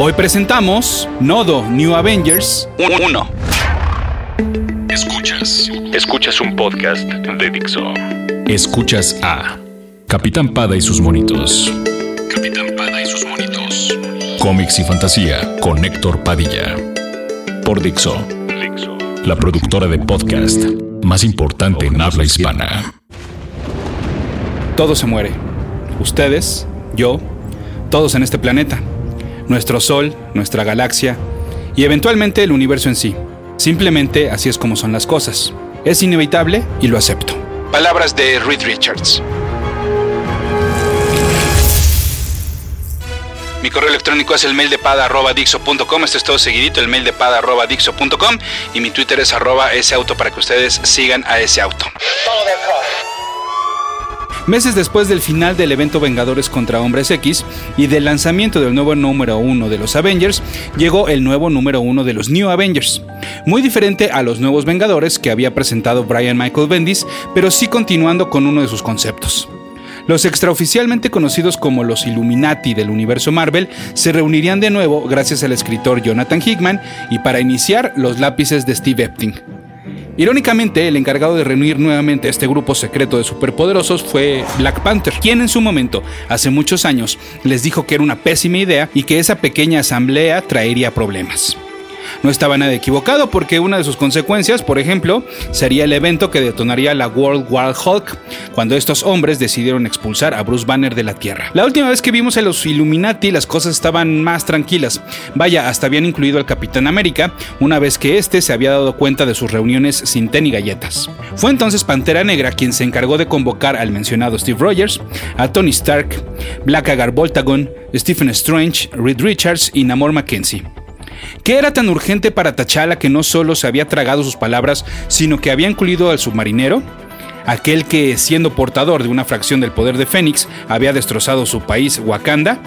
Hoy presentamos Nodo New Avengers 1. Escuchas. Escuchas un podcast de Dixo. Escuchas a Capitán Pada y sus monitos. Capitán Pada y sus monitos. Cómics y fantasía con Héctor Padilla. Por Dixo, Dixo. la productora de podcast más importante en habla hispana. Todo se muere. Ustedes, yo, todos en este planeta. Nuestro Sol, nuestra galaxia y eventualmente el universo en sí. Simplemente así es como son las cosas. Es inevitable y lo acepto. Palabras de Reed Richards. Mi correo electrónico es el mail de pada.dixo.com. Esto es todo seguidito, el mail de pada.dixo.com. Y mi Twitter es arroba ese auto para que ustedes sigan a ese auto. Meses después del final del evento Vengadores contra Hombres X y del lanzamiento del nuevo número uno de los Avengers, llegó el nuevo número uno de los New Avengers. Muy diferente a los nuevos Vengadores que había presentado Brian Michael Bendis, pero sí continuando con uno de sus conceptos. Los extraoficialmente conocidos como los Illuminati del universo Marvel se reunirían de nuevo gracias al escritor Jonathan Hickman y para iniciar los lápices de Steve Epting. Irónicamente, el encargado de reunir nuevamente a este grupo secreto de superpoderosos fue Black Panther, quien en su momento, hace muchos años, les dijo que era una pésima idea y que esa pequeña asamblea traería problemas. No estaba nada equivocado porque una de sus consecuencias, por ejemplo, sería el evento que detonaría la World War Hulk, cuando estos hombres decidieron expulsar a Bruce Banner de la Tierra. La última vez que vimos a los Illuminati las cosas estaban más tranquilas. Vaya, hasta habían incluido al Capitán América, una vez que éste se había dado cuenta de sus reuniones sin té ni galletas. Fue entonces Pantera Negra quien se encargó de convocar al mencionado Steve Rogers, a Tony Stark, Blackadder Voltagon, Stephen Strange, Reed Richards y Namor Mackenzie. ¿Qué era tan urgente para T'Challa que no solo se había tragado sus palabras, sino que había incluido al submarinero? Aquel que, siendo portador de una fracción del poder de Fénix, había destrozado su país, Wakanda.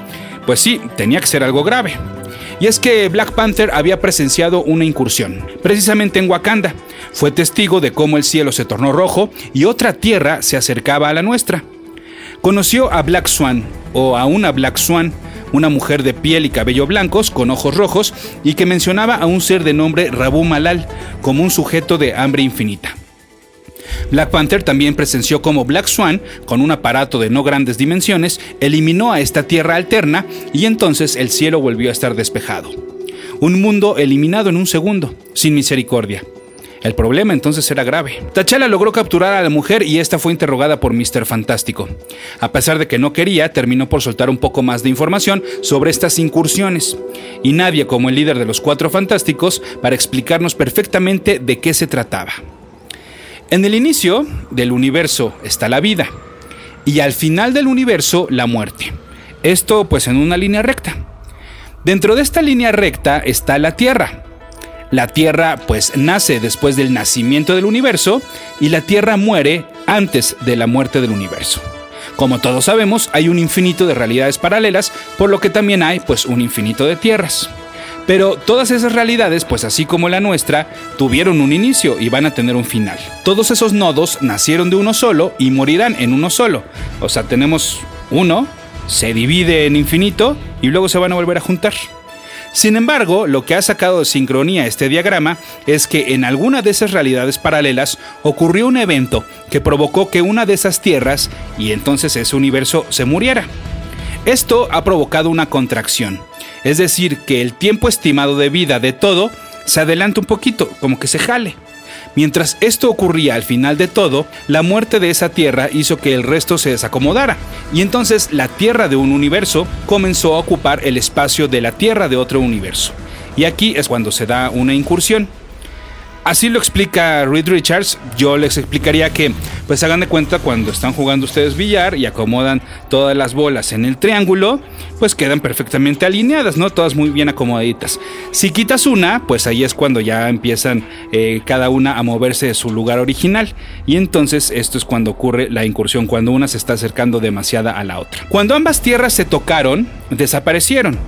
Pues sí, tenía que ser algo grave. Y es que Black Panther había presenciado una incursión, precisamente en Wakanda. Fue testigo de cómo el cielo se tornó rojo y otra tierra se acercaba a la nuestra. Conoció a Black Swan, o a una Black Swan, una mujer de piel y cabello blancos con ojos rojos y que mencionaba a un ser de nombre Rabu Malal como un sujeto de hambre infinita. Black Panther también presenció como Black Swan, con un aparato de no grandes dimensiones, eliminó a esta tierra alterna y entonces el cielo volvió a estar despejado. Un mundo eliminado en un segundo, sin misericordia. El problema entonces era grave. T'Challa logró capturar a la mujer y esta fue interrogada por Mr. Fantástico. A pesar de que no quería, terminó por soltar un poco más de información sobre estas incursiones. Y nadie como el líder de los Cuatro Fantásticos para explicarnos perfectamente de qué se trataba. En el inicio del universo está la vida y al final del universo la muerte. Esto pues en una línea recta. Dentro de esta línea recta está la Tierra. La Tierra pues nace después del nacimiento del universo y la Tierra muere antes de la muerte del universo. Como todos sabemos, hay un infinito de realidades paralelas, por lo que también hay pues un infinito de tierras. Pero todas esas realidades, pues así como la nuestra, tuvieron un inicio y van a tener un final. Todos esos nodos nacieron de uno solo y morirán en uno solo. O sea, tenemos uno, se divide en infinito y luego se van a volver a juntar. Sin embargo, lo que ha sacado de sincronía este diagrama es que en alguna de esas realidades paralelas ocurrió un evento que provocó que una de esas tierras y entonces ese universo se muriera. Esto ha provocado una contracción, es decir, que el tiempo estimado de vida de todo se adelanta un poquito, como que se jale. Mientras esto ocurría al final de todo, la muerte de esa tierra hizo que el resto se desacomodara, y entonces la tierra de un universo comenzó a ocupar el espacio de la tierra de otro universo. Y aquí es cuando se da una incursión. Así lo explica Reed Richards. Yo les explicaría que, pues hagan de cuenta cuando están jugando ustedes billar y acomodan todas las bolas en el triángulo, pues quedan perfectamente alineadas, ¿no? Todas muy bien acomodaditas. Si quitas una, pues ahí es cuando ya empiezan eh, cada una a moverse de su lugar original. Y entonces esto es cuando ocurre la incursión, cuando una se está acercando demasiada a la otra. Cuando ambas tierras se tocaron, desaparecieron.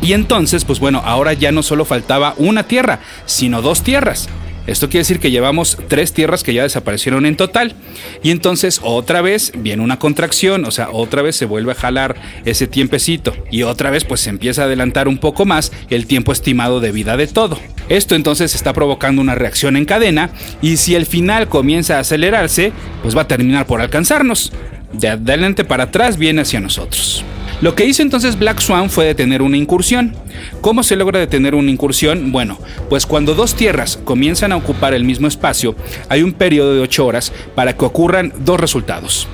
Y entonces, pues bueno, ahora ya no solo faltaba una tierra, sino dos tierras. Esto quiere decir que llevamos tres tierras que ya desaparecieron en total. Y entonces otra vez viene una contracción, o sea, otra vez se vuelve a jalar ese tiempecito. Y otra vez pues se empieza a adelantar un poco más el tiempo estimado de vida de todo. Esto entonces está provocando una reacción en cadena y si el final comienza a acelerarse, pues va a terminar por alcanzarnos. De adelante para atrás viene hacia nosotros. Lo que hizo entonces Black Swan fue detener una incursión. ¿Cómo se logra detener una incursión? Bueno, pues cuando dos tierras comienzan a ocupar el mismo espacio, hay un periodo de 8 horas para que ocurran dos resultados.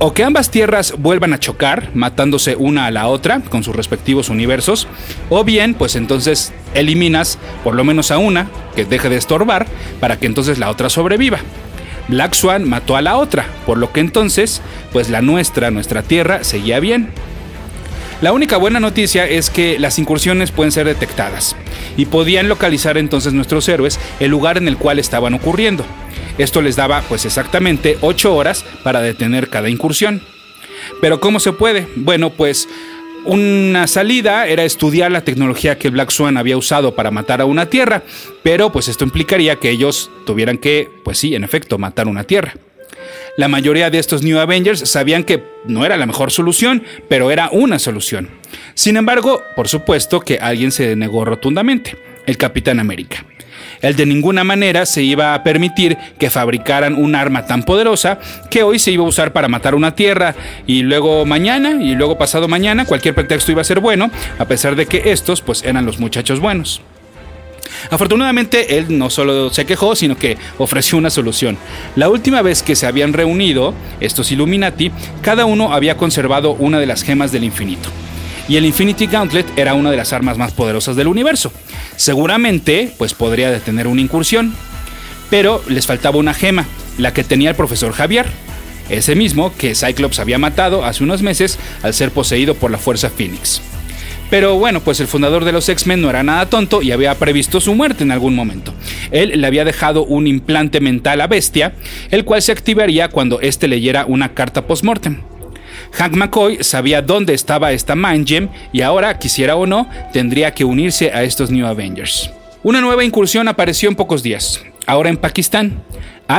O que ambas tierras vuelvan a chocar, matándose una a la otra con sus respectivos universos, o bien, pues entonces eliminas por lo menos a una, que deje de estorbar, para que entonces la otra sobreviva. Black Swan mató a la otra, por lo que entonces, pues la nuestra, nuestra tierra, seguía bien. La única buena noticia es que las incursiones pueden ser detectadas y podían localizar entonces nuestros héroes el lugar en el cual estaban ocurriendo. Esto les daba pues exactamente 8 horas para detener cada incursión. Pero ¿cómo se puede? Bueno, pues una salida era estudiar la tecnología que Black Swan había usado para matar a una tierra, pero pues esto implicaría que ellos tuvieran que, pues sí, en efecto, matar una tierra. La mayoría de estos New Avengers sabían que no era la mejor solución, pero era una solución. Sin embargo, por supuesto que alguien se negó rotundamente, el Capitán América. Él de ninguna manera se iba a permitir que fabricaran un arma tan poderosa que hoy se iba a usar para matar una tierra y luego mañana y luego pasado mañana cualquier pretexto iba a ser bueno, a pesar de que estos pues eran los muchachos buenos. Afortunadamente, él no solo se quejó, sino que ofreció una solución. La última vez que se habían reunido, estos Illuminati, cada uno había conservado una de las gemas del infinito y el Infinity Gauntlet era una de las armas más poderosas del universo. Seguramente, pues podría detener una incursión, pero les faltaba una gema, la que tenía el profesor Javier, ese mismo que Cyclops había matado hace unos meses al ser poseído por la Fuerza Phoenix. Pero bueno, pues el fundador de los X-Men no era nada tonto y había previsto su muerte en algún momento. Él le había dejado un implante mental a Bestia, el cual se activaría cuando éste leyera una carta post-mortem. Hank McCoy sabía dónde estaba esta Mind Gem y ahora, quisiera o no, tendría que unirse a estos New Avengers. Una nueva incursión apareció en pocos días, ahora en Pakistán.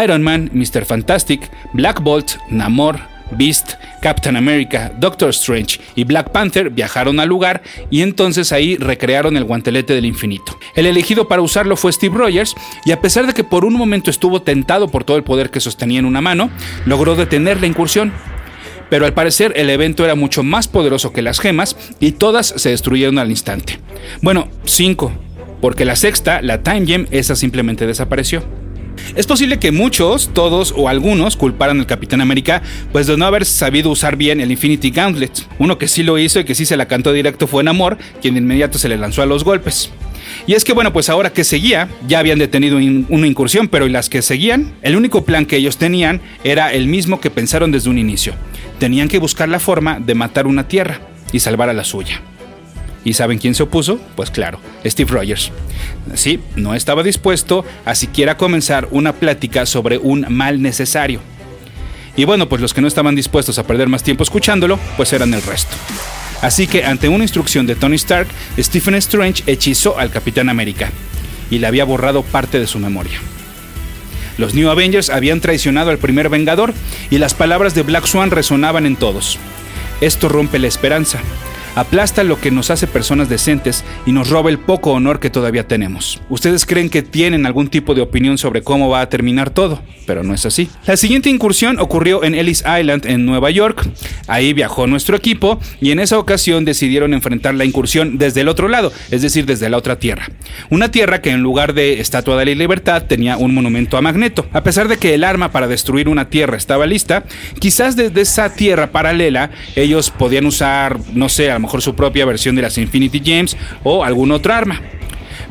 Iron Man, Mr. Fantastic, Black Bolt, Namor, Beast, Captain America, Doctor Strange y Black Panther viajaron al lugar y entonces ahí recrearon el guantelete del infinito. El elegido para usarlo fue Steve Rogers y a pesar de que por un momento estuvo tentado por todo el poder que sostenía en una mano, logró detener la incursión pero al parecer el evento era mucho más poderoso que las gemas y todas se destruyeron al instante. Bueno, cinco, porque la sexta, la Time Gem, esa simplemente desapareció. Es posible que muchos, todos o algunos culparan al Capitán América pues de no haber sabido usar bien el Infinity Gauntlet. Uno que sí lo hizo y que sí se la cantó directo fue Namor, quien de inmediato se le lanzó a los golpes. Y es que bueno, pues ahora que seguía, ya habían detenido una incursión, pero las que seguían, el único plan que ellos tenían era el mismo que pensaron desde un inicio. Tenían que buscar la forma de matar una tierra y salvar a la suya. ¿Y saben quién se opuso? Pues claro, Steve Rogers. Sí, no estaba dispuesto a siquiera comenzar una plática sobre un mal necesario. Y bueno, pues los que no estaban dispuestos a perder más tiempo escuchándolo, pues eran el resto. Así que ante una instrucción de Tony Stark, Stephen Strange hechizó al Capitán América y le había borrado parte de su memoria. Los New Avengers habían traicionado al primer Vengador y las palabras de Black Swan resonaban en todos. Esto rompe la esperanza, aplasta lo que nos hace personas decentes y nos roba el poco honor que todavía tenemos. Ustedes creen que tienen algún tipo de opinión sobre cómo va a terminar todo, pero no es así. La siguiente incursión ocurrió en Ellis Island, en Nueva York. Ahí viajó nuestro equipo y en esa ocasión decidieron enfrentar la incursión desde el otro lado, es decir, desde la otra tierra. Una tierra que en lugar de Estatua de la Libertad tenía un monumento a Magneto. A pesar de que el arma para destruir una tierra estaba lista, quizás desde esa tierra paralela ellos podían usar, no sé, a mejor su propia versión de las Infinity Gems o algún otra arma.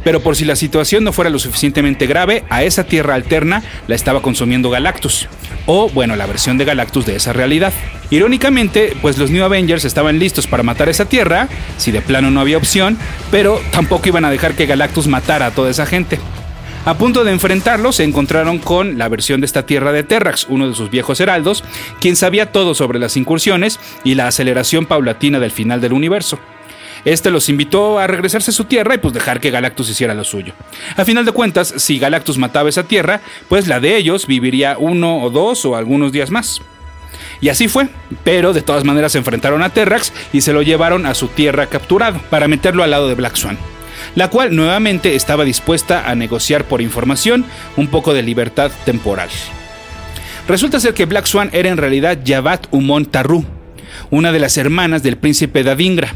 Pero por si la situación no fuera lo suficientemente grave, a esa tierra alterna la estaba consumiendo Galactus. O, bueno, la versión de Galactus de esa realidad. Irónicamente, pues los New Avengers estaban listos para matar esa tierra, si de plano no había opción, pero tampoco iban a dejar que Galactus matara a toda esa gente. A punto de enfrentarlo, se encontraron con la versión de esta tierra de Terrax, uno de sus viejos heraldos, quien sabía todo sobre las incursiones y la aceleración paulatina del final del universo. Este los invitó a regresarse a su tierra y pues dejar que Galactus hiciera lo suyo. A final de cuentas, si Galactus mataba esa tierra, pues la de ellos viviría uno o dos o algunos días más. Y así fue, pero de todas maneras se enfrentaron a Terrax y se lo llevaron a su tierra capturado para meterlo al lado de Black Swan, la cual nuevamente estaba dispuesta a negociar por información un poco de libertad temporal. Resulta ser que Black Swan era en realidad Yabat Umon Tarru, una de las hermanas del príncipe Dadingra.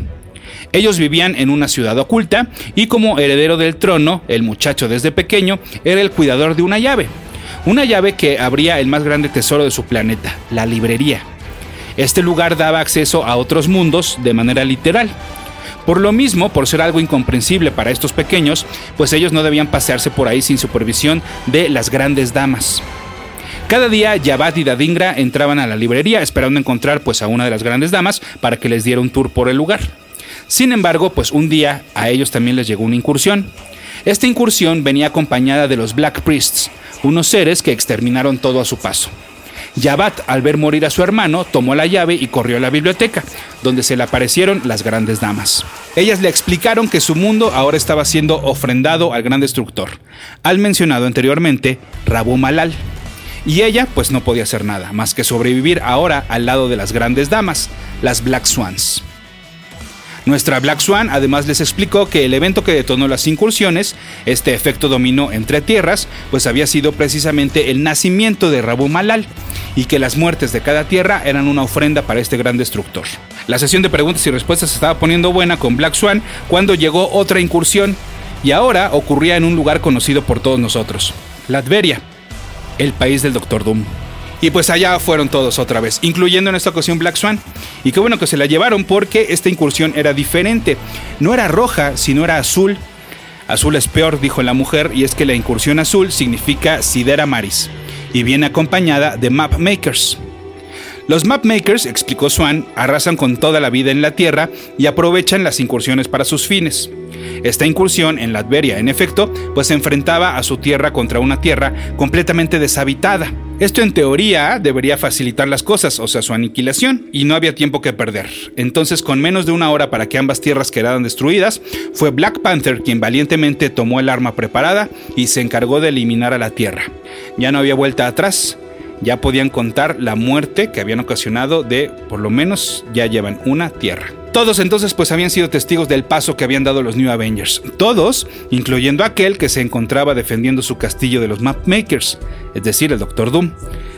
Ellos vivían en una ciudad oculta y como heredero del trono, el muchacho desde pequeño era el cuidador de una llave, una llave que abría el más grande tesoro de su planeta, la librería. Este lugar daba acceso a otros mundos de manera literal. Por lo mismo, por ser algo incomprensible para estos pequeños, pues ellos no debían pasearse por ahí sin supervisión de las grandes damas. Cada día Yabat y Dadingra entraban a la librería esperando encontrar pues a una de las grandes damas para que les diera un tour por el lugar. Sin embargo, pues un día a ellos también les llegó una incursión. Esta incursión venía acompañada de los Black Priests, unos seres que exterminaron todo a su paso. Yabat, al ver morir a su hermano, tomó la llave y corrió a la biblioteca, donde se le aparecieron las grandes damas. Ellas le explicaron que su mundo ahora estaba siendo ofrendado al gran destructor, al mencionado anteriormente Rabu Malal. Y ella pues no podía hacer nada, más que sobrevivir ahora al lado de las grandes damas, las Black Swans. Nuestra Black Swan además les explicó que el evento que detonó las incursiones, este efecto dominó entre tierras, pues había sido precisamente el nacimiento de Rabu Malal y que las muertes de cada tierra eran una ofrenda para este gran destructor. La sesión de preguntas y respuestas se estaba poniendo buena con Black Swan cuando llegó otra incursión y ahora ocurría en un lugar conocido por todos nosotros, Latveria, el país del Doctor Doom. Y pues allá fueron todos otra vez, incluyendo en esta ocasión Black Swan. Y qué bueno que se la llevaron porque esta incursión era diferente. No era roja, sino era azul. Azul es peor, dijo la mujer, y es que la incursión azul significa Sidera Maris y viene acompañada de Map Makers. Los mapmakers, explicó Swan, arrasan con toda la vida en la Tierra y aprovechan las incursiones para sus fines. Esta incursión en Latveria, en efecto, pues se enfrentaba a su tierra contra una tierra completamente deshabitada. Esto en teoría debería facilitar las cosas, o sea, su aniquilación, y no había tiempo que perder. Entonces, con menos de una hora para que ambas tierras quedaran destruidas, fue Black Panther quien valientemente tomó el arma preparada y se encargó de eliminar a la tierra. Ya no había vuelta atrás, ya podían contar la muerte que habían ocasionado de, por lo menos, ya llevan una tierra. Todos entonces pues habían sido testigos del paso que habían dado los New Avengers. Todos, incluyendo aquel que se encontraba defendiendo su castillo de los Mapmakers, es decir, el Doctor Doom,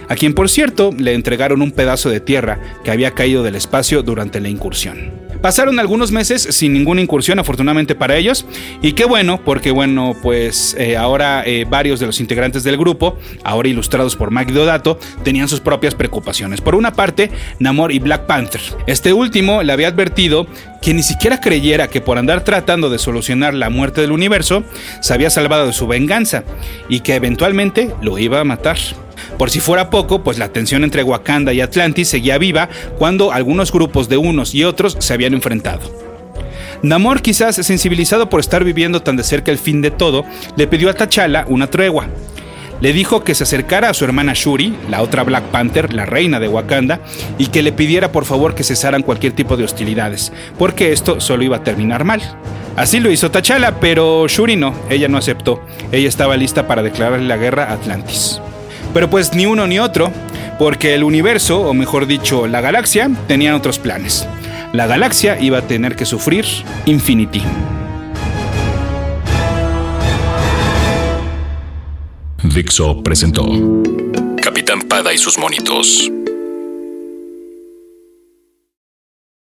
a quien por cierto le entregaron un pedazo de tierra que había caído del espacio durante la incursión. Pasaron algunos meses sin ninguna incursión, afortunadamente para ellos. Y qué bueno, porque bueno, pues eh, ahora eh, varios de los integrantes del grupo, ahora ilustrados por Mike Dodato, tenían sus propias preocupaciones. Por una parte, Namor y Black Panther. Este último le había advertido que ni siquiera creyera que por andar tratando de solucionar la muerte del universo, se había salvado de su venganza y que eventualmente lo iba a matar. Por si fuera poco, pues la tensión entre Wakanda y Atlantis seguía viva cuando algunos grupos de unos y otros se habían enfrentado. Namor, quizás sensibilizado por estar viviendo tan de cerca el fin de todo, le pidió a T'Challa una tregua. Le dijo que se acercara a su hermana Shuri, la otra Black Panther, la reina de Wakanda, y que le pidiera por favor que cesaran cualquier tipo de hostilidades, porque esto solo iba a terminar mal. Así lo hizo T'Challa, pero Shuri no, ella no aceptó. Ella estaba lista para declararle la guerra a Atlantis. Pero pues ni uno ni otro, porque el universo, o mejor dicho, la galaxia, tenían otros planes. La galaxia iba a tener que sufrir Infinity. Dixo presentó Capitán Pada y sus monitos.